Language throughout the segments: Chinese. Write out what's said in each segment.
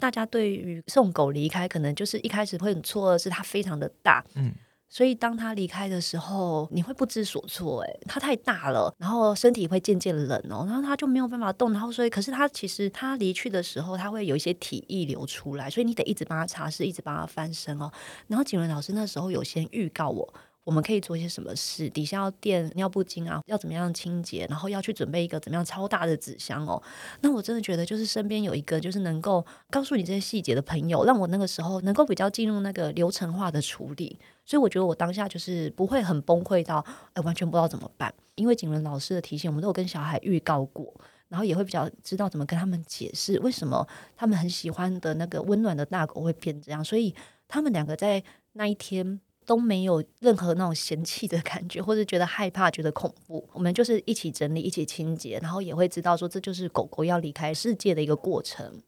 大家对于送狗离开，可能就是一开始会很错愕，是它非常的大，嗯。所以当它离开的时候，你会不知所措。诶，他太大了，然后身体会渐渐冷哦，然后它就没有办法动。然后所以，可是它其实它离去的时候，它会有一些体液流出来，所以你得一直帮它擦拭，一直帮它翻身哦。然后景伦老师那时候有先预告我。我们可以做一些什么事？底下要垫尿布巾啊，要怎么样清洁？然后要去准备一个怎么样超大的纸箱哦。那我真的觉得，就是身边有一个就是能够告诉你这些细节的朋友，让我那个时候能够比较进入那个流程化的处理。所以我觉得我当下就是不会很崩溃到，哎，完全不知道怎么办。因为景伦老师的提醒，我们都有跟小孩预告过，然后也会比较知道怎么跟他们解释为什么他们很喜欢的那个温暖的大狗会变这样。所以他们两个在那一天。都没有任何那种嫌弃的感觉，或者觉得害怕、觉得恐怖。我们就是一起整理、一起清洁，然后也会知道说，这就是狗狗要离开世界的一个过程。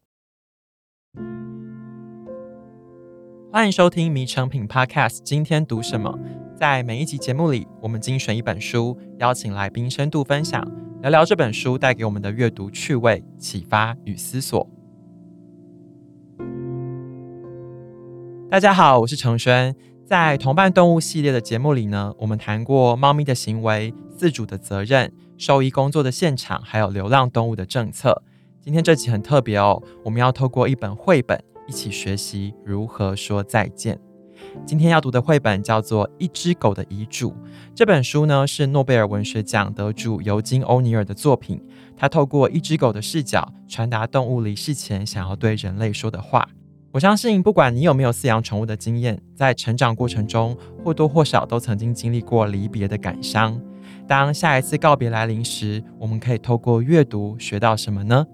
欢迎收听《迷成品 Podcast》，今天读什么？在每一集节目里，我们精选一本书，邀请来宾深度分享，聊聊这本书带给我们的阅读趣味、启发与思索。大家好，我是承轩。在同伴动物系列的节目里呢，我们谈过猫咪的行为、饲主的责任、兽医工作的现场，还有流浪动物的政策。今天这集很特别哦，我们要透过一本绘本一起学习如何说再见。今天要读的绘本叫做《一只狗的遗嘱》。这本书呢是诺贝尔文学奖得主尤金·欧尼尔的作品，他透过一只狗的视角，传达动物离世前想要对人类说的话。我相信，不管你有没有饲养宠物的经验，在成长过程中或多或少都曾经经历过离别的感伤。当下一次告别来临时，我们可以透过阅读学到什么呢？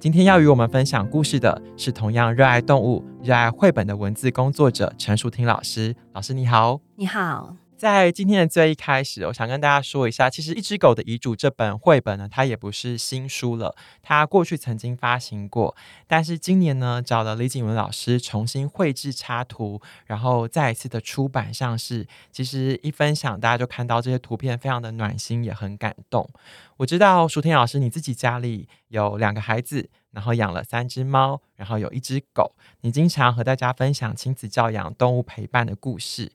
今天要与我们分享故事的是同样热爱动物、热爱绘本的文字工作者陈淑婷老师。老师你好，你好。在今天的最一开始，我想跟大家说一下，其实《一只狗的遗嘱》这本绘本呢，它也不是新书了，它过去曾经发行过，但是今年呢，找了李景文老师重新绘制插图，然后再一次的出版上市。其实一分享，大家就看到这些图片，非常的暖心，也很感动。我知道舒婷老师你自己家里有两个孩子，然后养了三只猫，然后有一只狗，你经常和大家分享亲子教养、动物陪伴的故事。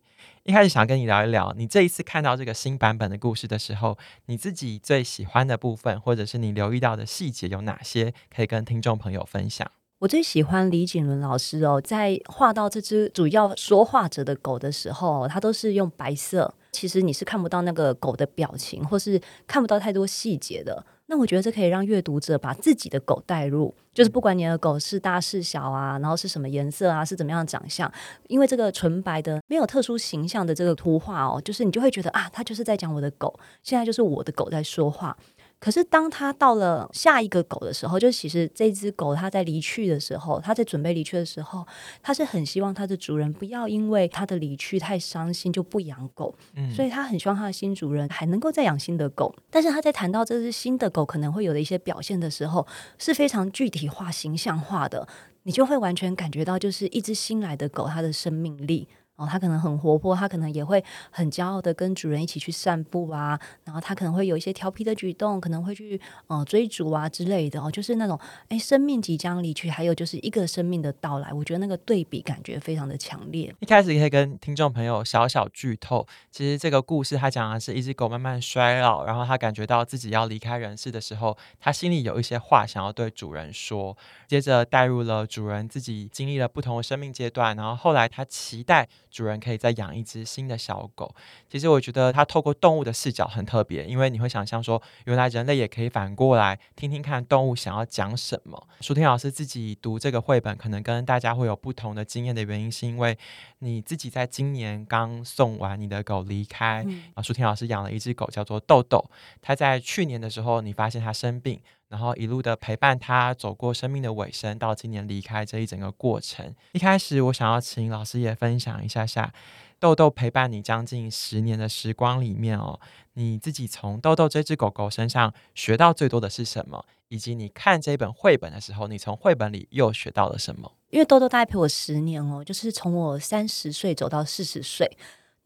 一开始想跟你聊一聊，你这一次看到这个新版本的故事的时候，你自己最喜欢的部分，或者是你留意到的细节有哪些，可以跟听众朋友分享？我最喜欢李景伦老师哦，在画到这只主要说话者的狗的时候，他都是用白色，其实你是看不到那个狗的表情，或是看不到太多细节的。那我觉得这可以让阅读者把自己的狗带入，就是不管你的狗是大是小啊，然后是什么颜色啊，是怎么样的长相，因为这个纯白的没有特殊形象的这个图画哦，就是你就会觉得啊，它就是在讲我的狗，现在就是我的狗在说话。可是当他到了下一个狗的时候，就其实这只狗它在离去的时候，它在准备离去的时候，它是很希望它的主人不要因为它的离去太伤心就不养狗，嗯，所以他很希望他的新主人还能够再养新的狗。但是他在谈到这只新的狗可能会有的一些表现的时候，是非常具体化、形象化的，你就会完全感觉到就是一只新来的狗它的生命力。哦，它可能很活泼，它可能也会很骄傲的跟主人一起去散步啊，然后它可能会有一些调皮的举动，可能会去呃追逐啊之类的哦，就是那种哎，生命即将离去，还有就是一个生命的到来，我觉得那个对比感觉非常的强烈。一开始可以跟听众朋友小小剧透，其实这个故事它讲的是一只狗慢慢衰老，然后它感觉到自己要离开人世的时候，它心里有一些话想要对主人说，接着带入了主人自己经历了不同的生命阶段，然后后来他期待。主人可以再养一只新的小狗。其实我觉得它透过动物的视角很特别，因为你会想象说，原来人类也可以反过来听听看动物想要讲什么。舒婷老师自己读这个绘本，可能跟大家会有不同的经验的原因，是因为你自己在今年刚送完你的狗离开。嗯、啊，舒婷老师养了一只狗叫做豆豆，它在去年的时候，你发现它生病。然后一路的陪伴他走过生命的尾声，到今年离开这一整个过程。一开始我想要请老师也分享一下下，豆豆陪伴你将近十年的时光里面哦，你自己从豆豆这只狗狗身上学到最多的是什么？以及你看这本绘本的时候，你从绘本里又学到了什么？因为豆豆大概陪我十年哦，就是从我三十岁走到四十岁。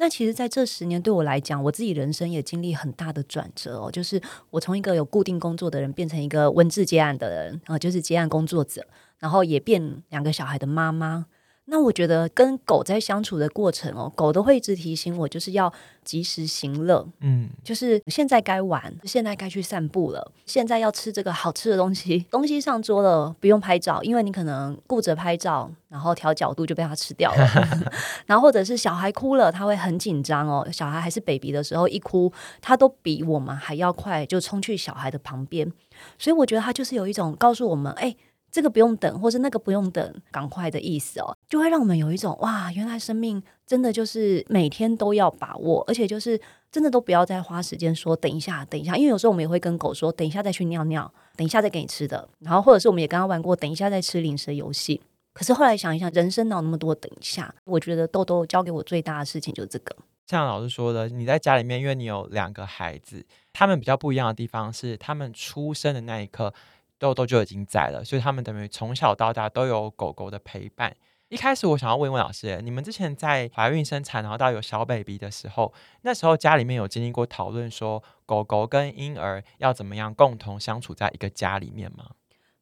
那其实，在这十年对我来讲，我自己人生也经历很大的转折哦。就是我从一个有固定工作的人，变成一个文字接案的人啊，就是接案工作者，然后也变两个小孩的妈妈。那我觉得跟狗在相处的过程哦，狗都会一直提醒我，就是要及时行乐，嗯，就是现在该玩，现在该去散步了，现在要吃这个好吃的东西，东西上桌了，不用拍照，因为你可能顾着拍照，然后调角度就被它吃掉了，然后或者是小孩哭了，他会很紧张哦，小孩还是 baby 的时候一哭，他都比我们还要快，就冲去小孩的旁边，所以我觉得他就是有一种告诉我们，哎。这个不用等，或是那个不用等，赶快的意思哦，就会让我们有一种哇，原来生命真的就是每天都要把握，而且就是真的都不要再花时间说等一下，等一下，因为有时候我们也会跟狗说等一下再去尿尿，等一下再给你吃的，然后或者是我们也刚刚玩过等一下再吃零食的游戏。可是后来想一想，人生哪有那么多等一下？我觉得豆豆教给我最大的事情就是这个。像老师说的，你在家里面，因为你有两个孩子，他们比较不一样的地方是，他们出生的那一刻。豆豆就已经在了，所以他们等于从小到大都有狗狗的陪伴。一开始我想要问问老师，你们之前在怀孕生产，然后到有小 baby 的时候，那时候家里面有经历过讨论，说狗狗跟婴儿要怎么样共同相处在一个家里面吗？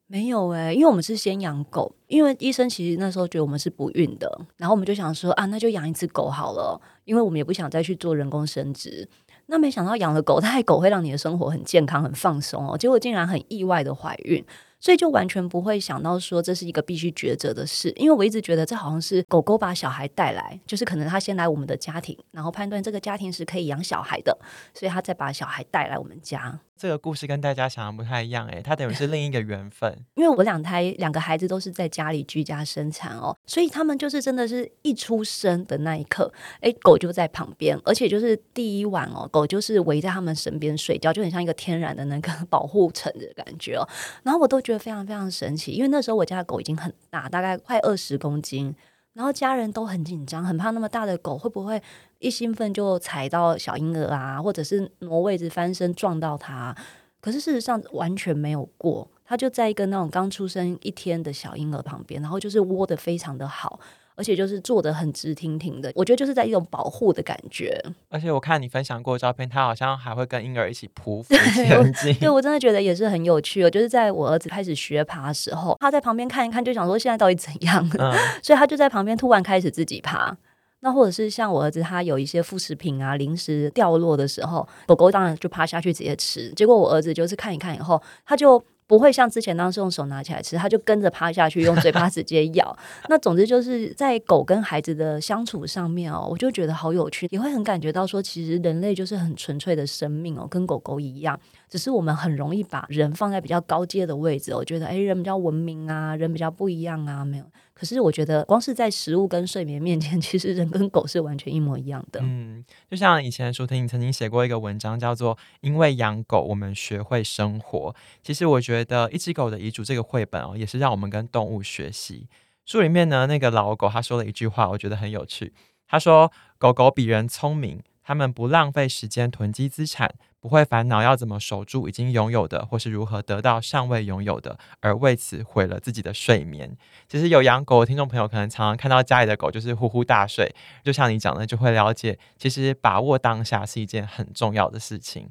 没有诶、因为我们是先养狗，因为医生其实那时候觉得我们是不孕的，然后我们就想说啊，那就养一只狗好了，因为我们也不想再去做人工生殖。那没想到养了狗，它狗会让你的生活很健康、很放松哦。结果竟然很意外的怀孕，所以就完全不会想到说这是一个必须抉择的事。因为我一直觉得这好像是狗狗把小孩带来，就是可能它先来我们的家庭，然后判断这个家庭是可以养小孩的，所以它再把小孩带来我们家。这个故事跟大家想的不太一样诶，它等于是另一个缘分。因为我两胎两个孩子都是在家里居家生产哦，所以他们就是真的是一出生的那一刻，诶，狗就在旁边，而且就是第一晚哦，狗就是围在他们身边睡觉，就很像一个天然的那个 保护层的感觉哦。然后我都觉得非常非常神奇，因为那时候我家的狗已经很大，大概快二十公斤。然后家人都很紧张，很怕那么大的狗会不会一兴奋就踩到小婴儿啊，或者是挪位置翻身撞到它。可是事实上完全没有过，它就在一个那种刚出生一天的小婴儿旁边，然后就是窝的非常的好。而且就是坐得很直挺挺的，我觉得就是在一种保护的感觉。而且我看你分享过照片，他好像还会跟婴儿一起匍匐前进。对，我真的觉得也是很有趣哦。就是在我儿子开始学爬的时候，他在旁边看一看，就想说现在到底怎样？嗯、所以他就在旁边突然开始自己爬。那或者是像我儿子，他有一些副食品啊、零食掉落的时候，狗狗当然就趴下去直接吃。结果我儿子就是看一看以后，他就。不会像之前当时用手拿起来吃，它就跟着趴下去，用嘴巴直接咬。那总之就是在狗跟孩子的相处上面哦，我就觉得好有趣，也会很感觉到说，其实人类就是很纯粹的生命哦，跟狗狗一样。只是我们很容易把人放在比较高阶的位置，我觉得诶，人比较文明啊，人比较不一样啊，没有。可是我觉得，光是在食物跟睡眠面前，其实人跟狗是完全一模一样的。嗯，就像以前舒婷曾经写过一个文章，叫做《因为养狗，我们学会生活》。其实我觉得《一只狗的遗嘱》这个绘本哦，也是让我们跟动物学习。书里面呢，那个老狗他说了一句话，我觉得很有趣。他说：“狗狗比人聪明。”他们不浪费时间囤积资产，不会烦恼要怎么守住已经拥有的，或是如何得到尚未拥有的，而为此毁了自己的睡眠。其实有养狗的听众朋友，可能常常看到家里的狗就是呼呼大睡，就像你讲的，就会了解，其实把握当下是一件很重要的事情。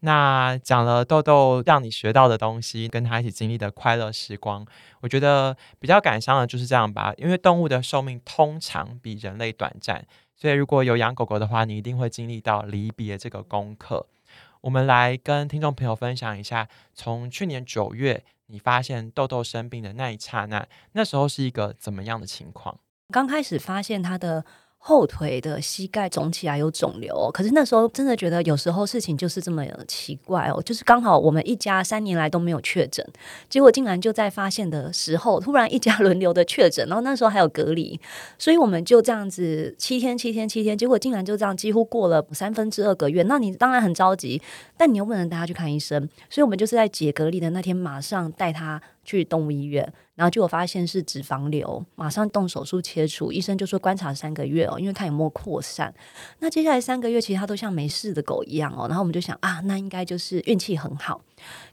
那讲了豆豆让你学到的东西，跟他一起经历的快乐时光，我觉得比较感伤的就是这样吧，因为动物的寿命通常比人类短暂。所以，如果有养狗狗的话，你一定会经历到离别这个功课。我们来跟听众朋友分享一下，从去年九月你发现豆豆生病的那一刹那，那时候是一个怎么样的情况？刚开始发现它的。后腿的膝盖肿起来有肿瘤，可是那时候真的觉得有时候事情就是这么奇怪哦，就是刚好我们一家三年来都没有确诊，结果竟然就在发现的时候突然一家 轮流的确诊，然后那时候还有隔离，所以我们就这样子七天七天七天，结果竟然就这样几乎过了三分之二个月，那你当然很着急，但你又不能带他去看医生，所以我们就是在解隔离的那天马上带他去动物医院。然后就有发现是脂肪瘤，马上动手术切除。医生就说观察三个月哦，因为看有没有扩散。那接下来三个月其实它都像没事的狗一样哦。然后我们就想啊，那应该就是运气很好。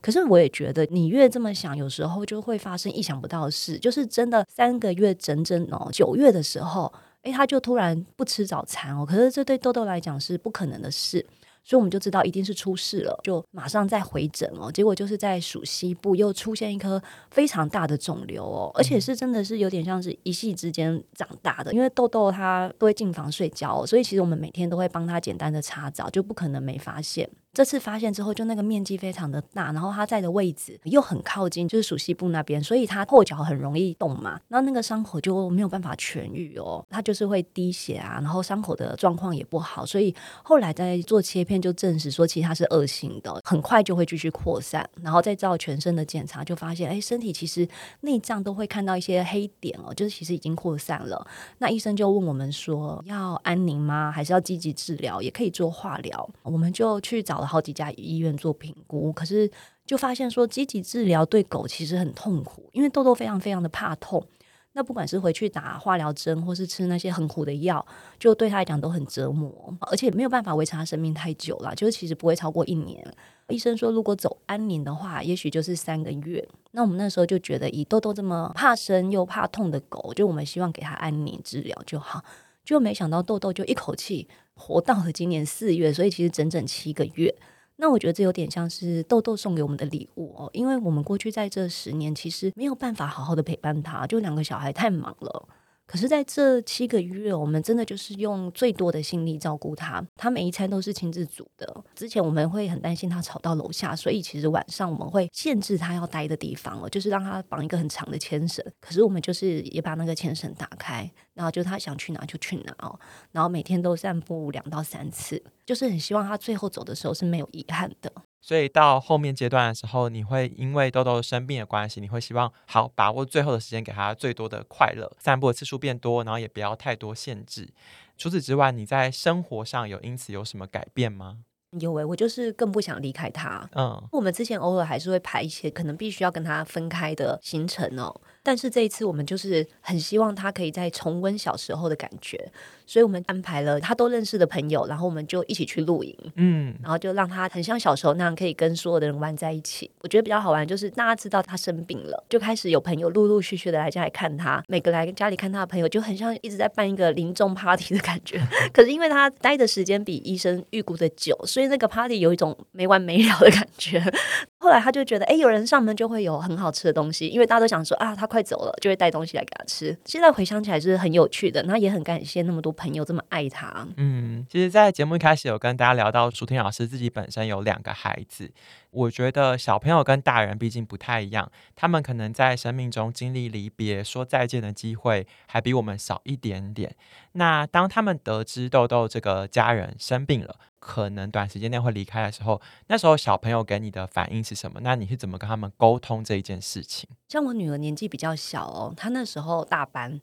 可是我也觉得，你越这么想，有时候就会发生意想不到的事。就是真的三个月整整哦，九月的时候，诶，他就突然不吃早餐哦。可是这对豆豆来讲是不可能的事。所以我们就知道一定是出事了，就马上再回诊哦。结果就是在属西部又出现一颗非常大的肿瘤哦，而且是真的是有点像是一夕之间长大的。因为豆豆他都会进房睡觉哦，所以其实我们每天都会帮他简单的擦澡，就不可能没发现。这次发现之后，就那个面积非常的大，然后他在的位置又很靠近，就是属西部那边，所以他后脚很容易动嘛，那那个伤口就没有办法痊愈哦，他就是会滴血啊，然后伤口的状况也不好，所以后来在做切片就证实说，其实他是恶性的，很快就会继续扩散，然后再照全身的检查，就发现哎，身体其实内脏都会看到一些黑点哦，就是其实已经扩散了。那医生就问我们说，要安宁吗？还是要积极治疗？也可以做化疗？我们就去找。好几家医院做评估，可是就发现说，积极治疗对狗其实很痛苦，因为豆豆非常非常的怕痛。那不管是回去打化疗针，或是吃那些很苦的药，就对他来讲都很折磨，而且没有办法维持他生命太久了，就是其实不会超过一年。医生说，如果走安宁的话，也许就是三个月。那我们那时候就觉得，以豆豆这么怕生又怕痛的狗，就我们希望给他安宁治疗就好。就没想到豆豆就一口气活到了今年四月，所以其实整整七个月。那我觉得这有点像是豆豆送给我们的礼物哦，因为我们过去在这十年其实没有办法好好的陪伴他，就两个小孩太忙了。可是，在这七个月，我们真的就是用最多的心力照顾他。他每一餐都是亲自煮的。之前我们会很担心他吵到楼下，所以其实晚上我们会限制他要待的地方哦，就是让他绑一个很长的牵绳。可是我们就是也把那个牵绳打开，然后就他想去哪就去哪哦。然后每天都散步两到三次，就是很希望他最后走的时候是没有遗憾的。所以到后面阶段的时候，你会因为豆豆生病的关系，你会希望好把握最后的时间，给他最多的快乐，散步的次数变多，然后也不要太多限制。除此之外，你在生活上有因此有什么改变吗？有诶，我就是更不想离开他。嗯，我们之前偶尔还是会排一些可能必须要跟他分开的行程哦。但是这一次，我们就是很希望他可以再重温小时候的感觉，所以我们安排了他都认识的朋友，然后我们就一起去露营，嗯，然后就让他很像小时候那样，可以跟所有的人玩在一起。我觉得比较好玩，就是大家知道他生病了，就开始有朋友陆陆续续的来家里看他，每个来家里看他的朋友就很像一直在办一个临终 party 的感觉。可是因为他待的时间比医生预估的久，所以那个 party 有一种没完没了的感觉。后来他就觉得，哎，有人上门就会有很好吃的东西，因为大家都想说啊，他快走了，就会带东西来给他吃。现在回想起来是很有趣的，那也很感谢那么多朋友这么爱他。嗯，其实，在节目一开始有跟大家聊到，舒婷老师自己本身有两个孩子。我觉得小朋友跟大人毕竟不太一样，他们可能在生命中经历离别、说再见的机会还比我们少一点点。那当他们得知豆豆这个家人生病了，可能短时间内会离开的时候，那时候小朋友给你的反应是什么？那你是怎么跟他们沟通这一件事情？像我女儿年纪比较小哦，她那时候大班，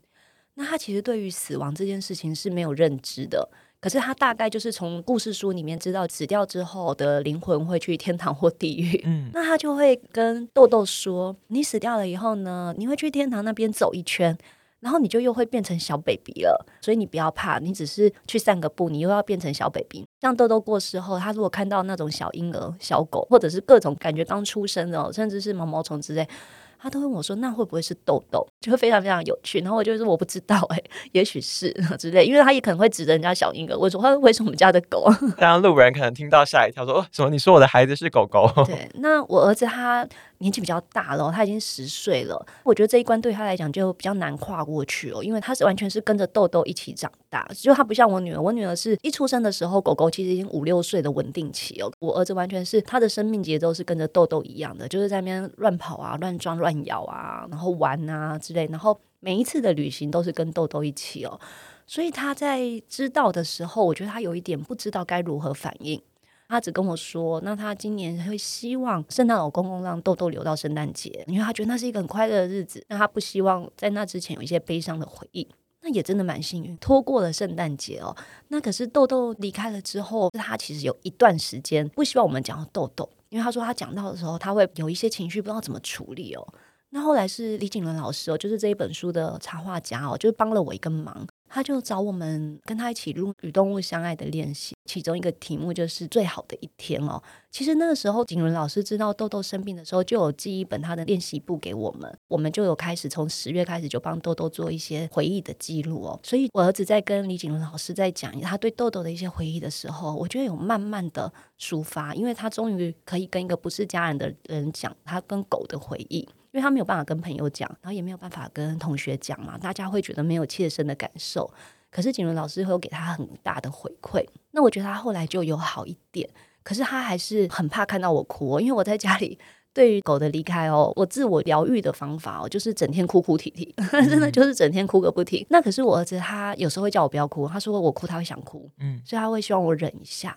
那她其实对于死亡这件事情是没有认知的。可是他大概就是从故事书里面知道死掉之后的灵魂会去天堂或地狱，嗯，那他就会跟豆豆说：“你死掉了以后呢，你会去天堂那边走一圈，然后你就又会变成小 baby 了，所以你不要怕，你只是去散个步，你又要变成小 baby。像豆豆过世后，他如果看到那种小婴儿、小狗，或者是各种感觉刚出生的，甚至是毛毛虫之类。”他都问我说：“那会不会是豆豆？”就会非常非常有趣。然后我就说：“我不知道，哎，也许是之类。”因为他也可能会指着人家小婴儿问说：“他为什么我们家的狗？”让路人可能听到吓一跳，说：“哦，什么？你说我的孩子是狗狗？”对，那我儿子他年纪比较大了，他已经十岁了。我觉得这一关对他来讲就比较难跨过去哦，因为他是完全是跟着豆豆一起长大，就他不像我女儿。我女儿是一出生的时候，狗狗其实已经五六岁的稳定期哦。我儿子完全是他的生命节奏是跟着豆豆一样的，就是在那边乱跑啊、乱撞、乱。乱咬啊，然后玩啊之类，然后每一次的旅行都是跟豆豆一起哦，所以他在知道的时候，我觉得他有一点不知道该如何反应。他只跟我说，那他今年会希望圣诞老公公让豆豆留到圣诞节，因为他觉得那是一个很快乐的日子，那他不希望在那之前有一些悲伤的回忆。也真的蛮幸运，拖过了圣诞节哦。那可是豆豆离开了之后，他其实有一段时间不希望我们讲到豆豆。因为他说他讲到的时候，他会有一些情绪，不知道怎么处理哦。那后来是李景伦老师哦，就是这一本书的插画家哦，就帮了我一个忙。他就找我们跟他一起录与动物相爱的练习，其中一个题目就是最好的一天哦。其实那个时候，景伦老师知道豆豆生病的时候，就有寄一本他的练习簿给我们，我们就有开始从十月开始就帮豆豆做一些回忆的记录哦。所以我儿子在跟李景伦老师在讲他对豆豆的一些回忆的时候，我觉得有慢慢的抒发，因为他终于可以跟一个不是家人的人讲他跟狗的回忆。因为他没有办法跟朋友讲，然后也没有办法跟同学讲嘛，大家会觉得没有切身的感受。可是景伦老师会有给他很大的回馈，那我觉得他后来就有好一点。可是他还是很怕看到我哭哦，因为我在家里对于狗的离开哦，我自我疗愈的方法哦，就是整天哭哭啼啼，嗯、真的就是整天哭个不停。那可是我儿子他有时候会叫我不要哭，他说我哭他会想哭，嗯，所以他会希望我忍一下。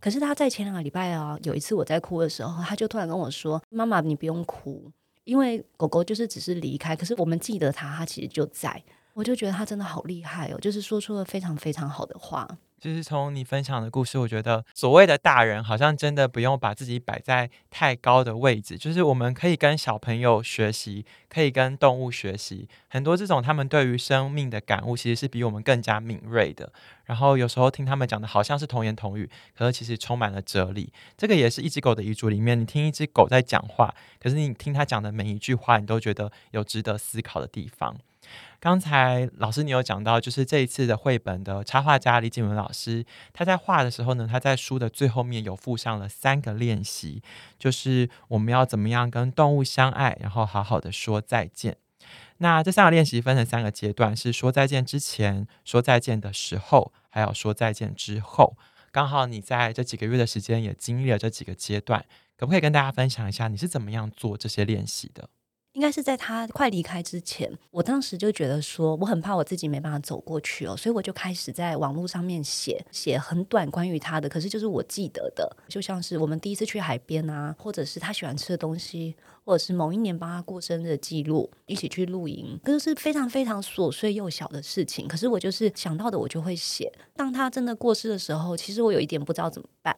可是他在前两个礼拜啊，有一次我在哭的时候，他就突然跟我说：“妈妈，你不用哭。”因为狗狗就是只是离开，可是我们记得它，它其实就在。我就觉得它真的好厉害哦，就是说出了非常非常好的话。就是从你分享的故事，我觉得所谓的大人好像真的不用把自己摆在太高的位置。就是我们可以跟小朋友学习，可以跟动物学习，很多这种他们对于生命的感悟，其实是比我们更加敏锐的。然后有时候听他们讲的好像是童言童语，可是其实充满了哲理。这个也是一只狗的遗嘱里面，你听一只狗在讲话，可是你听他讲的每一句话，你都觉得有值得思考的地方。刚才老师你有讲到，就是这一次的绘本的插画家李景文老师，他在画的时候呢，他在书的最后面有附上了三个练习，就是我们要怎么样跟动物相爱，然后好好的说再见。那这三个练习分成三个阶段，是说再见之前、说再见的时候，还有说再见之后。刚好你在这几个月的时间也经历了这几个阶段，可不可以跟大家分享一下你是怎么样做这些练习的？应该是在他快离开之前，我当时就觉得说，我很怕我自己没办法走过去哦，所以我就开始在网络上面写写很短关于他的，可是就是我记得的，就像是我们第一次去海边啊，或者是他喜欢吃的东西，或者是某一年帮他过生日的记录，一起去露营，这是非常非常琐碎又小的事情，可是我就是想到的我就会写。当他真的过世的时候，其实我有一点不知道怎么办，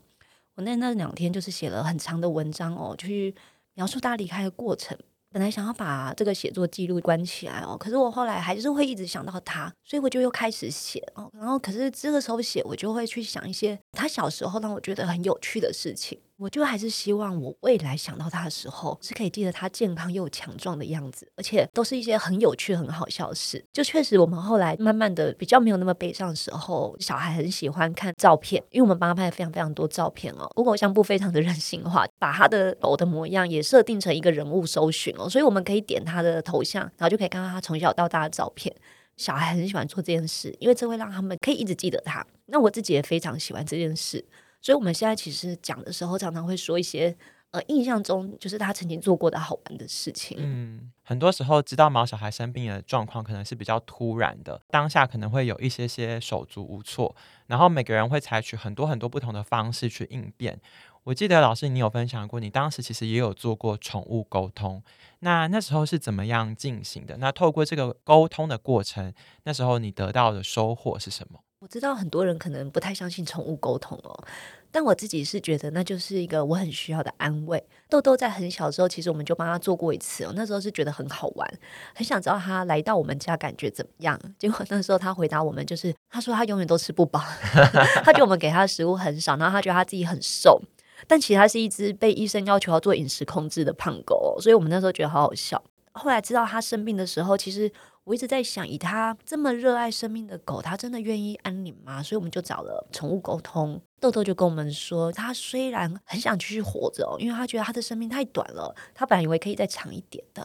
我那那两天就是写了很长的文章哦，去描述他离开的过程。本来想要把这个写作记录关起来哦，可是我后来还是会一直想到他，所以我就又开始写哦。然后可是这个时候写，我就会去想一些他小时候让我觉得很有趣的事情。我就还是希望我未来想到他的时候，是可以记得他健康又强壮的样子，而且都是一些很有趣、很好笑的事。就确实，我们后来慢慢的比较没有那么悲伤的时候，小孩很喜欢看照片，因为我们帮他拍了非常非常多照片哦。Google 相簿非常的人性化，把他的狗的模样也设定成一个人物搜寻哦，所以我们可以点他的头像，然后就可以看到他从小到大的照片。小孩很喜欢做这件事，因为这会让他们可以一直记得他。那我自己也非常喜欢这件事。所以我们现在其实讲的时候，常常会说一些呃，印象中就是他曾经做过的好玩的事情。嗯，很多时候知道毛小孩生病的状况可能是比较突然的，当下可能会有一些些手足无措，然后每个人会采取很多很多不同的方式去应变。我记得老师你有分享过，你当时其实也有做过宠物沟通，那那时候是怎么样进行的？那透过这个沟通的过程，那时候你得到的收获是什么？我知道很多人可能不太相信宠物沟通哦，但我自己是觉得那就是一个我很需要的安慰。豆豆在很小的时候，其实我们就帮他做过一次哦，那时候是觉得很好玩，很想知道他来到我们家感觉怎么样。结果那时候他回答我们就是，他说他永远都吃不饱，他觉得我们给他的食物很少，然后他觉得他自己很瘦，但其实他是一只被医生要求要做饮食控制的胖狗，所以我们那时候觉得好好笑。后来知道他生病的时候，其实。我一直在想，以他这么热爱生命的狗，他真的愿意安宁吗？所以我们就找了宠物沟通。豆豆就跟我们说，他虽然很想继续活着哦，因为他觉得他的生命太短了，他本来以为可以再长一点的，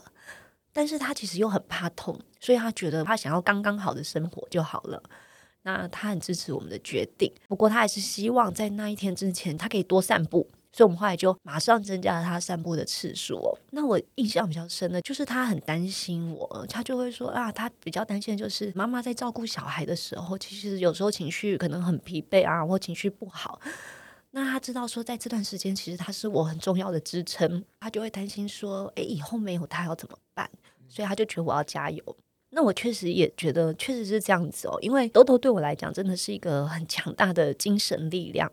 但是他其实又很怕痛，所以他觉得他想要刚刚好的生活就好了。那他很支持我们的决定，不过他还是希望在那一天之前，他可以多散步。所以，我们后来就马上增加了他散步的次数哦。那我印象比较深的，就是他很担心我，他就会说啊，他比较担心的就是妈妈在照顾小孩的时候，其实有时候情绪可能很疲惫啊，或情绪不好。那他知道说，在这段时间，其实他是我很重要的支撑，他就会担心说，诶，以后没有他要怎么办？所以他就觉得我要加油。那我确实也觉得，确实是这样子哦，因为豆豆对我来讲，真的是一个很强大的精神力量。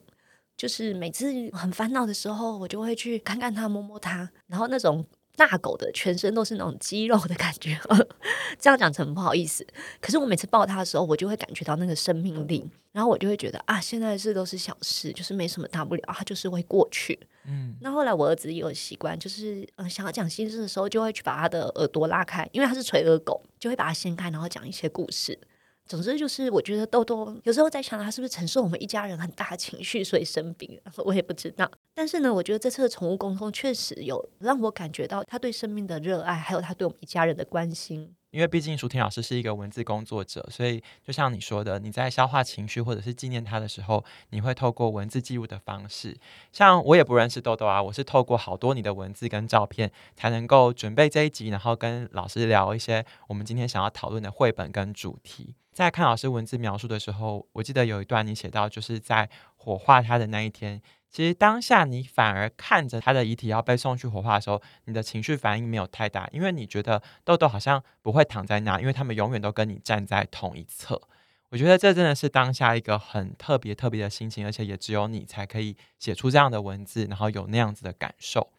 就是每次很烦恼的时候，我就会去看看它，摸摸它，然后那种大狗的全身都是那种肌肉的感觉，这样讲很不好意思。可是我每次抱它的时候，我就会感觉到那个生命力，然后我就会觉得啊，现在的事都是小事，就是没什么大不了，它就是会过去。嗯，那后来我儿子也有习惯，就是嗯，想要讲心事的时候，就会去把他的耳朵拉开，因为他是垂耳狗，就会把它掀开，然后讲一些故事。总之就是，我觉得豆豆有时候在想，他是不是承受我们一家人很大的情绪，所以生病，我也不知道。但是呢，我觉得这次的宠物沟通确实有让我感觉到他对生命的热爱，还有他对我们一家人的关心。因为毕竟舒婷老师是一个文字工作者，所以就像你说的，你在消化情绪或者是纪念他的时候，你会透过文字记录的方式。像我也不认识豆豆啊，我是透过好多你的文字跟照片，才能够准备这一集，然后跟老师聊一些我们今天想要讨论的绘本跟主题。在看老师文字描述的时候，我记得有一段你写到，就是在火化他的那一天，其实当下你反而看着他的遗体要被送去火化的时候，你的情绪反应没有太大，因为你觉得豆豆好像不会躺在那，因为他们永远都跟你站在同一侧。我觉得这真的是当下一个很特别特别的心情，而且也只有你才可以写出这样的文字，然后有那样子的感受。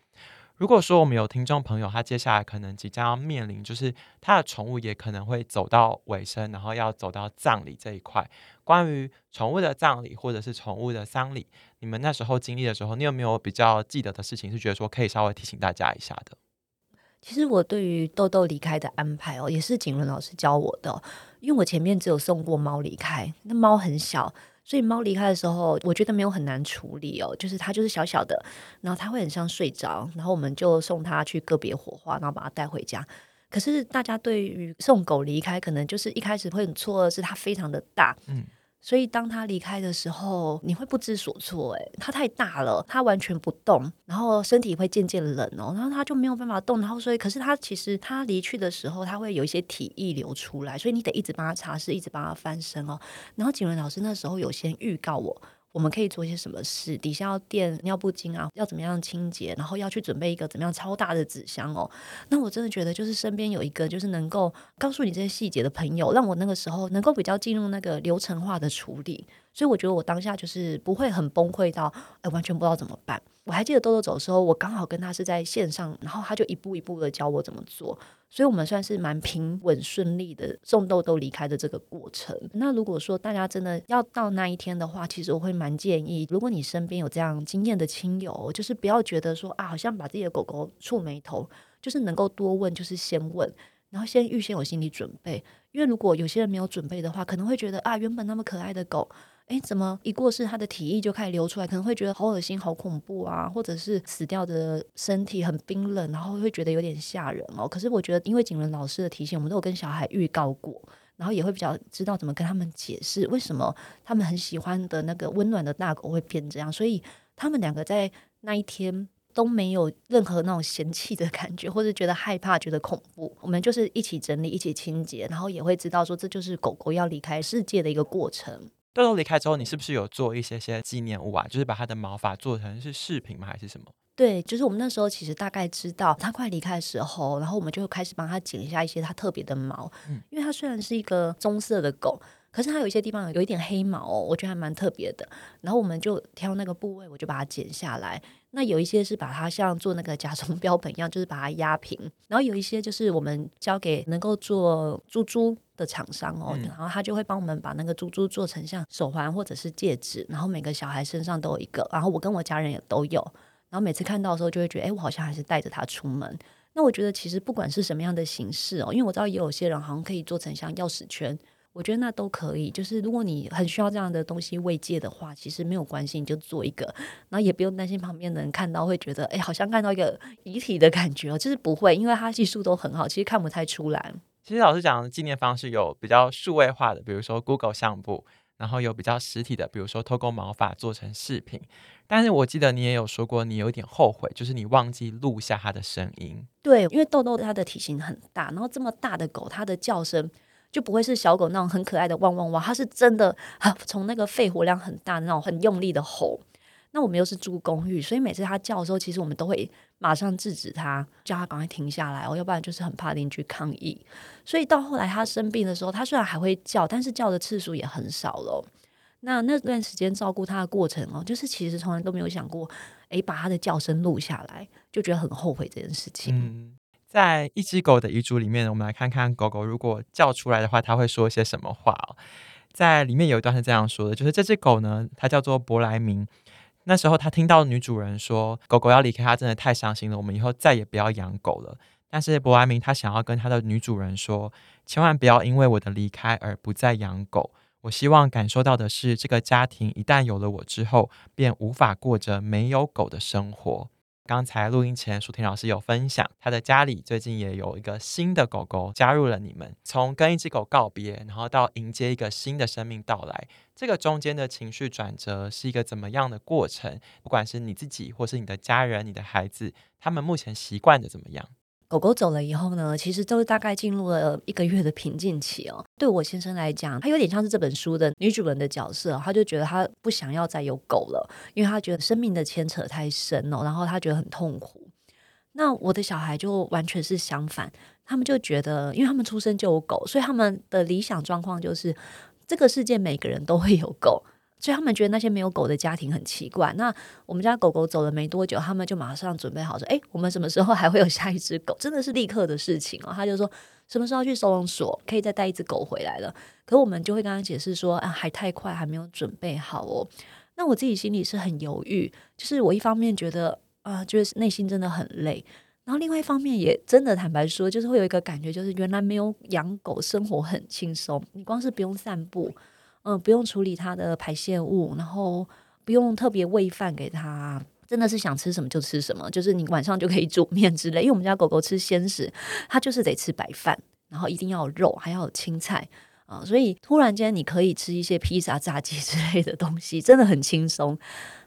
如果说我们有听众朋友，他接下来可能即将要面临，就是他的宠物也可能会走到尾声，然后要走到葬礼这一块。关于宠物的葬礼或者是宠物的丧礼，你们那时候经历的时候，你有没有比较记得的事情，是觉得说可以稍微提醒大家一下的？其实我对于豆豆离开的安排哦，也是景伦老师教我的，因为我前面只有送过猫离开，那猫很小。所以猫离开的时候，我觉得没有很难处理哦，就是它就是小小的，然后它会很像睡着，然后我们就送它去个别火化，然后把它带回家。可是大家对于送狗离开，可能就是一开始会很错愕，是它非常的大，嗯。所以当他离开的时候，你会不知所措。哎，他太大了，他完全不动，然后身体会渐渐冷哦，然后他就没有办法动。然后所以，可是他其实他离去的时候，他会有一些体液流出来，所以你得一直帮他擦拭，一直帮他翻身哦。然后景文老师那时候有先预告我。我们可以做一些什么事？底下要垫尿布巾啊，要怎么样清洁？然后要去准备一个怎么样超大的纸箱哦。那我真的觉得，就是身边有一个就是能够告诉你这些细节的朋友，让我那个时候能够比较进入那个流程化的处理。所以我觉得我当下就是不会很崩溃到，哎，完全不知道怎么办。我还记得豆豆走的时候，我刚好跟他是在线上，然后他就一步一步的教我怎么做。所以，我们算是蛮平稳顺利的送豆豆离开的这个过程。那如果说大家真的要到那一天的话，其实我会蛮建议，如果你身边有这样经验的亲友，就是不要觉得说啊，好像把自己的狗狗触霉头，就是能够多问，就是先问，然后先预先有心理准备。因为如果有些人没有准备的话，可能会觉得啊，原本那么可爱的狗。哎，怎么一过世，他的体液就开始流出来？可能会觉得好恶心、好恐怖啊，或者是死掉的身体很冰冷，然后会觉得有点吓人哦。可是我觉得，因为景伦老师的提醒，我们都有跟小孩预告过，然后也会比较知道怎么跟他们解释为什么他们很喜欢的那个温暖的大狗会变这样。所以他们两个在那一天都没有任何那种嫌弃的感觉，或者觉得害怕、觉得恐怖。我们就是一起整理、一起清洁，然后也会知道说，这就是狗狗要离开世界的一个过程。豆豆离开之后，你是不是有做一些些纪念物啊？就是把它的毛发做成是饰品吗？还是什么？对，就是我们那时候其实大概知道它快离开的时候，然后我们就开始帮它剪一下一些它特别的毛。嗯，因为它虽然是一个棕色的狗，可是它有一些地方有一点黑毛哦，我觉得还蛮特别的。然后我们就挑那个部位，我就把它剪下来。那有一些是把它像做那个甲虫 标本一样，就是把它压平。然后有一些就是我们交给能够做珠珠的厂商哦，嗯、然后他就会帮我们把那个珠珠做成像手环或者是戒指，然后每个小孩身上都有一个，然后我跟我家人也都有。然后每次看到的时候，就会觉得，哎，我好像还是带着它出门。那我觉得其实不管是什么样的形式哦，因为我知道也有些人好像可以做成像钥匙圈。我觉得那都可以，就是如果你很需要这样的东西慰藉的话，其实没有关系，你就做一个，然后也不用担心旁边的人看到会觉得，哎，好像看到一个遗体的感觉哦，就是不会，因为它技术都很好，其实看不太出来。其实老师讲的纪念方式有比较数位化的，比如说 Google 相簿，然后有比较实体的，比如说透过毛发做成饰品。但是我记得你也有说过，你有点后悔，就是你忘记录下它的声音。对，因为豆豆它的体型很大，然后这么大的狗，它的叫声。就不会是小狗那种很可爱的汪汪汪，它是真的啊，从那个肺活量很大的那种很用力的吼。那我们又是住公寓，所以每次它叫的时候，其实我们都会马上制止它，叫它赶快停下来哦，要不然就是很怕邻居抗议。所以到后来它生病的时候，它虽然还会叫，但是叫的次数也很少了。那那段时间照顾它的过程哦，就是其实从来都没有想过，诶，把它的叫声录下来，就觉得很后悔这件事情。在一只狗的遗嘱里面，我们来看看狗狗如果叫出来的话，它会说些什么话哦。在里面有一段是这样说的，就是这只狗呢，它叫做博莱明。那时候他听到女主人说狗狗要离开他，真的太伤心了，我们以后再也不要养狗了。但是博莱明他想要跟他的女主人说，千万不要因为我的离开而不再养狗。我希望感受到的是，这个家庭一旦有了我之后，便无法过着没有狗的生活。刚才录音前，舒婷老师有分享，他的家里最近也有一个新的狗狗加入了你们。从跟一只狗告别，然后到迎接一个新的生命到来，这个中间的情绪转折是一个怎么样的过程？不管是你自己，或是你的家人、你的孩子，他们目前习惯的怎么样？狗狗走了以后呢，其实都大概进入了一个月的平静期哦。对我先生来讲，他有点像是这本书的女主人的角色，他就觉得他不想要再有狗了，因为他觉得生命的牵扯太深了，然后他觉得很痛苦。那我的小孩就完全是相反，他们就觉得，因为他们出生就有狗，所以他们的理想状况就是这个世界每个人都会有狗。所以他们觉得那些没有狗的家庭很奇怪。那我们家狗狗走了没多久，他们就马上准备好说：“哎，我们什么时候还会有下一只狗？”真的是立刻的事情哦。他就说什么时候去收容所可以再带一只狗回来了。可我们就会跟他解释说：“啊，还太快，还没有准备好哦。”那我自己心里是很犹豫，就是我一方面觉得啊，就是内心真的很累，然后另外一方面也真的坦白说，就是会有一个感觉，就是原来没有养狗，生活很轻松。你光是不用散步。嗯，不用处理它的排泄物，然后不用特别喂饭给它，真的是想吃什么就吃什么，就是你晚上就可以煮面之类。因为我们家狗狗吃鲜食，它就是得吃白饭，然后一定要有肉，还要有青菜啊，所以突然间你可以吃一些披萨、炸鸡 之类的东西，真的很轻松。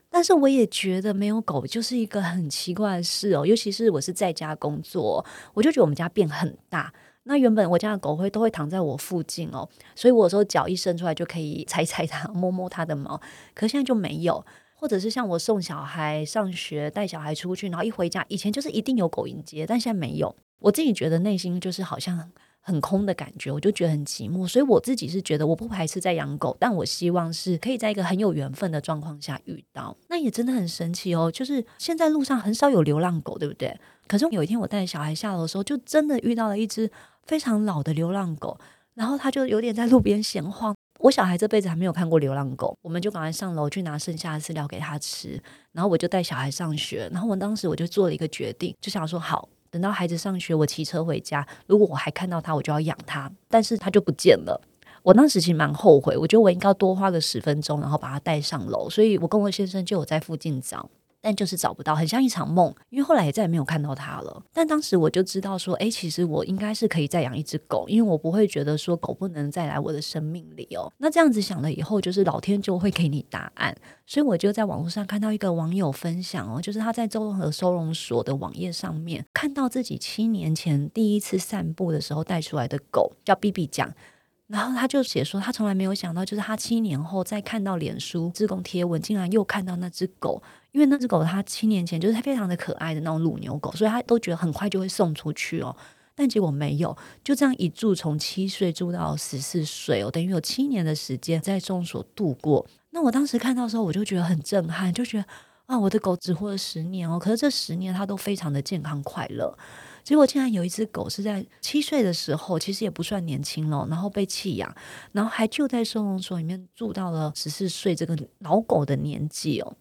但是我也觉得没有狗就是一个很奇怪的事哦，尤其是我是在家工作，我就觉得我们家变很大。那原本我家的狗会都会躺在我附近哦，所以我有时候脚一伸出来就可以踩踩它，摸摸它的毛。可现在就没有，或者是像我送小孩上学，带小孩出去，然后一回家，以前就是一定有狗迎接，但现在没有。我自己觉得内心就是好像很空的感觉，我就觉得很寂寞。所以我自己是觉得我不排斥在养狗，但我希望是可以在一个很有缘分的状况下遇到。那也真的很神奇哦，就是现在路上很少有流浪狗，对不对？可是有一天我带小孩下楼的时候，就真的遇到了一只。非常老的流浪狗，然后他就有点在路边闲晃。我小孩这辈子还没有看过流浪狗，我们就赶快上楼去拿剩下的饲料给他吃。然后我就带小孩上学，然后我当时我就做了一个决定，就想说好，等到孩子上学，我骑车回家，如果我还看到他，我就要养他。但是他就不见了，我当时其实蛮后悔，我觉得我应该多花个十分钟，然后把他带上楼。所以我跟我先生就有在附近找。但就是找不到，很像一场梦，因为后来也再也没有看到它了。但当时我就知道说，诶，其实我应该是可以再养一只狗，因为我不会觉得说狗不能再来我的生命里哦。那这样子想了以后，就是老天就会给你答案。所以我就在网络上看到一个网友分享哦，就是他在周和收容所的网页上面看到自己七年前第一次散步的时候带出来的狗，叫 BB 讲。然后他就写说，他从来没有想到，就是他七年后再看到脸书志工贴文，竟然又看到那只狗。因为那只狗，它七年前就是非常的可爱的那种乳牛狗，所以他都觉得很快就会送出去哦。但结果没有，就这样一住从七岁住到十四岁哦，等于有七年的时间在众所度过。那我当时看到的时候，我就觉得很震撼，就觉得啊，我的狗只活了十年哦，可是这十年它都非常的健康快乐。结果竟然有一只狗是在七岁的时候，其实也不算年轻了，然后被弃养，然后还就在收容所里面住到了十四岁这个老狗的年纪哦。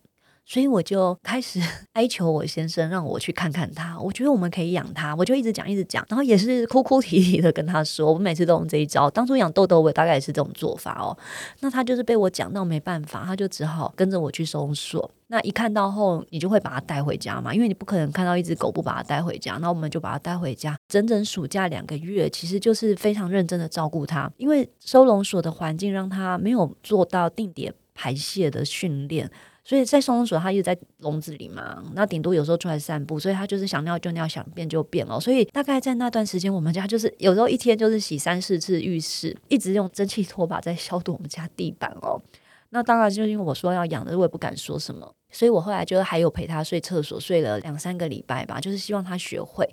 所以我就开始 哀求我先生让我去看看他，我觉得我们可以养他，我就一直讲一直讲，然后也是哭哭啼啼的跟他说，我每次都用这一招。当初养豆豆我大概也是这种做法哦。那他就是被我讲到没办法，他就只好跟着我去收容所。那一看到后，你就会把它带回家嘛，因为你不可能看到一只狗不把它带回家。那我们就把它带回家，整整暑假两个月，其实就是非常认真的照顾它，因为收容所的环境让它没有做到定点排泄的训练。所以在收容所，他一直在笼子里嘛，那顶多有时候出来散步，所以他就是想尿就尿，想便就便了。所以大概在那段时间，我们家就是有时候一天就是洗三四次浴室，一直用蒸汽拖把在消毒我们家地板哦。那当然就是因为我说要养的，我也不敢说什么，所以我后来就还有陪他睡厕所，睡了两三个礼拜吧，就是希望他学会。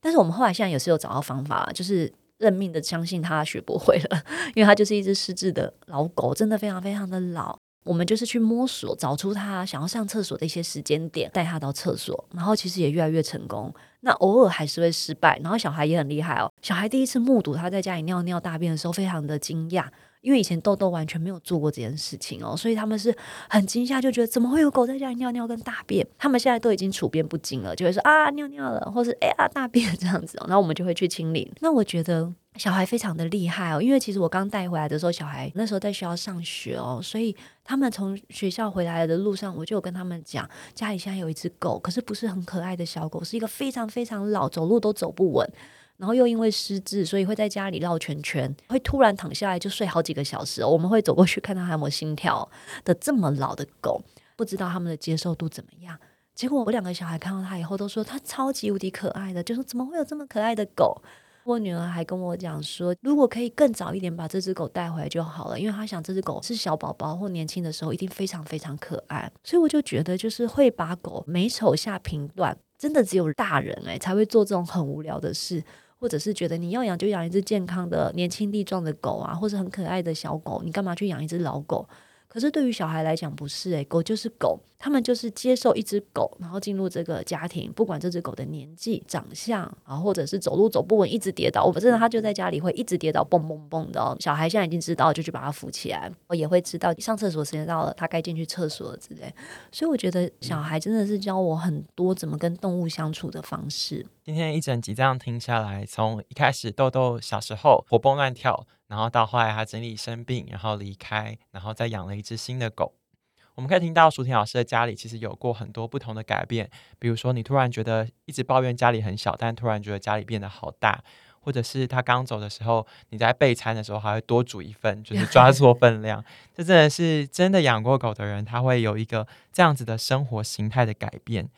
但是我们后来现在也是有找到方法，就是。认命的相信他学不会了，因为他就是一只失智的老狗，真的非常非常的老。我们就是去摸索，找出他想要上厕所的一些时间点，带他到厕所，然后其实也越来越成功。那偶尔还是会失败，然后小孩也很厉害哦。小孩第一次目睹他在家里尿尿大便的时候，非常的惊讶。因为以前豆豆完全没有做过这件事情哦，所以他们是很惊吓，就觉得怎么会有狗在家里尿尿跟大便？他们现在都已经处变不惊了，就会说啊尿尿了，或是哎呀大便 这样子哦，然后我们就会去清理。那我觉得小孩非常的厉害哦，因为其实我刚带回来的时候，小孩那时候在学校上学哦，所以他们从学校回来的路上，我就有跟他们讲，家里现在有一只狗，可是不是很可爱的小狗，是一个非常非常老，走路都走不稳。然后又因为失智，所以会在家里绕圈圈，会突然躺下来就睡好几个小时。我们会走过去看他还有没有心跳的这么老的狗，不知道他们的接受度怎么样。结果我两个小孩看到他以后都说他超级无敌可爱的，就说怎么会有这么可爱的狗？我女儿还跟我讲说，如果可以更早一点把这只狗带回来就好了，因为她想这只狗是小宝宝或年轻的时候一定非常非常可爱。所以我就觉得，就是会把狗美丑下评断，真的只有大人诶、欸、才会做这种很无聊的事。或者是觉得你要养就养一只健康的、年轻力壮的狗啊，或者很可爱的小狗，你干嘛去养一只老狗？可是对于小孩来讲不是诶、狗就是狗，他们就是接受一只狗，然后进入这个家庭，不管这只狗的年纪、长相啊，或者是走路走不稳，一直跌倒，我真的他就在家里会一直跌倒，蹦蹦蹦的哦。小孩现在已经知道，就去把它扶起来，我也会知道上厕所时间到了，他该进去厕所了之类。所以我觉得小孩真的是教我很多怎么跟动物相处的方式。今天一整集这样听下来，从一开始豆豆小时候活蹦乱跳。然后到后来，他经历生病，然后离开，然后再养了一只新的狗。我们可以听到舒婷老师的家里其实有过很多不同的改变，比如说你突然觉得一直抱怨家里很小，但突然觉得家里变得好大，或者是他刚走的时候，你在备餐的时候还会多煮一份，就 是抓错分量。这真的是真的养过狗的人，他会有一个这样子的生活形态的改变。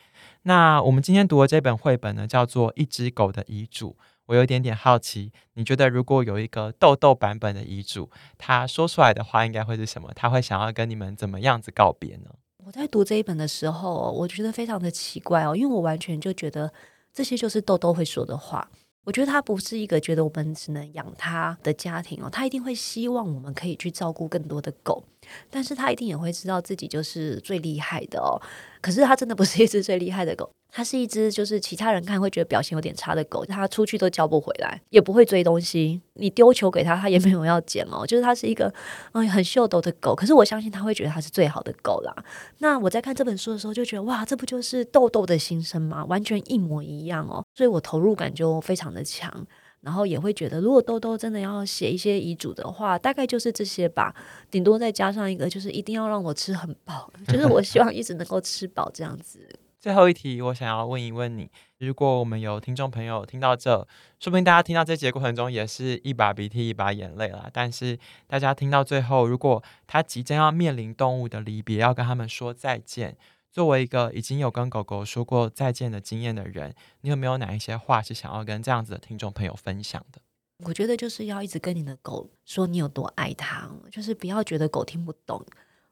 那我们今天读的这本绘本呢，叫做《一只狗的遗嘱》。我有点点好奇，你觉得如果有一个豆豆版本的遗嘱，他说出来的话应该会是什么？他会想要跟你们怎么样子告别呢？我在读这一本的时候，我觉得非常的奇怪哦，因为我完全就觉得这些就是豆豆会说的话。我觉得他不是一个觉得我们只能养他的家庭哦，他一定会希望我们可以去照顾更多的狗，但是他一定也会知道自己就是最厉害的哦。可是他真的不是一只最厉害的狗。它是一只就是其他人看会觉得表现有点差的狗，它出去都叫不回来，也不会追东西。你丢球给它，它也没有要捡哦。就是它是一个嗯很秀逗的狗，可是我相信它会觉得它是最好的狗啦。那我在看这本书的时候就觉得哇，这不就是豆豆的心声吗？完全一模一样哦，所以我投入感就非常的强。然后也会觉得，如果豆豆真的要写一些遗嘱的话，大概就是这些吧，顶多再加上一个，就是一定要让我吃很饱，就是我希望一直能够吃饱这样子。最后一题，我想要问一问你：如果我们有听众朋友听到这，说不定大家听到这节过程中也是一把鼻涕一把眼泪了。但是大家听到最后，如果他即将要面临动物的离别，要跟他们说再见，作为一个已经有跟狗狗说过再见的经验的人，你有没有哪一些话是想要跟这样子的听众朋友分享的？我觉得就是要一直跟你的狗说你有多爱它，就是不要觉得狗听不懂。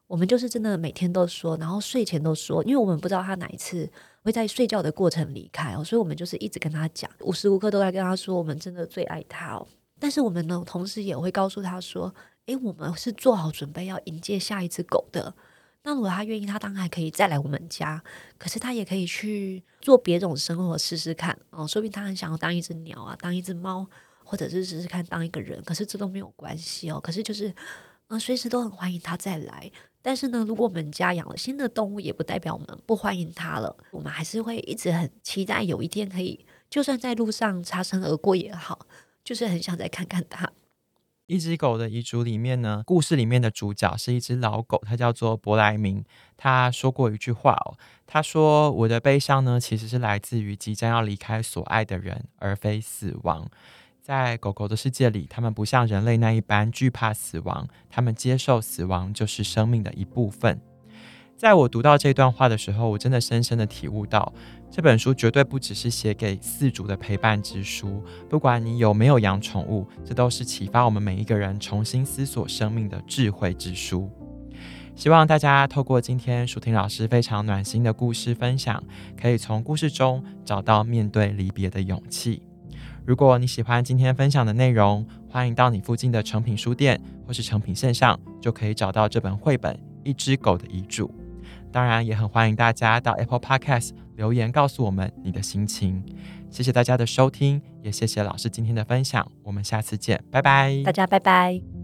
我们就是真的每天都说，然后睡前都说，因为我们不知道它哪一次会在睡觉的过程离开哦，所以我们就是一直跟他讲，无时无刻都在跟他说，我们真的最爱他哦。但是我们呢，同时也会告诉他说，诶，我们是做好准备要迎接下一只狗的。那如果他愿意，他当然还可以再来我们家，可是他也可以去做别种生活试试看哦。说不定他很想要当一只鸟啊，当一只猫，或者是试试看当一个人，可是这都没有关系哦。可是就是，嗯，随时都很欢迎他再来。但是呢，如果我们家养了新的动物，也不代表我们不欢迎它了。我们还是会一直很期待有一天可以，就算在路上擦身而过也好，就是很想再看看它。一只狗的遗嘱里面呢，故事里面的主角是一只老狗，它叫做伯莱明。他说过一句话哦，他说：“我的悲伤呢，其实是来自于即将要离开所爱的人，而非死亡。”在狗狗的世界里，它们不像人类那一般惧怕死亡，它们接受死亡就是生命的一部分。在我读到这段话的时候，我真的深深的体悟到，这本书绝对不只是写给饲主的陪伴之书。不管你有没有养宠物，这都是启发我们每一个人重新思索生命的智慧之书。希望大家透过今天舒婷老师非常暖心的故事分享，可以从故事中找到面对离别的勇气。如果你喜欢今天分享的内容，欢迎到你附近的诚品书店或是诚品线上，就可以找到这本绘本《一只狗的遗嘱》。当然，也很欢迎大家到 Apple Podcast 留言告诉我们你的心情。谢谢大家的收听，也谢谢老师今天的分享。我们下次见，拜拜。大家拜拜。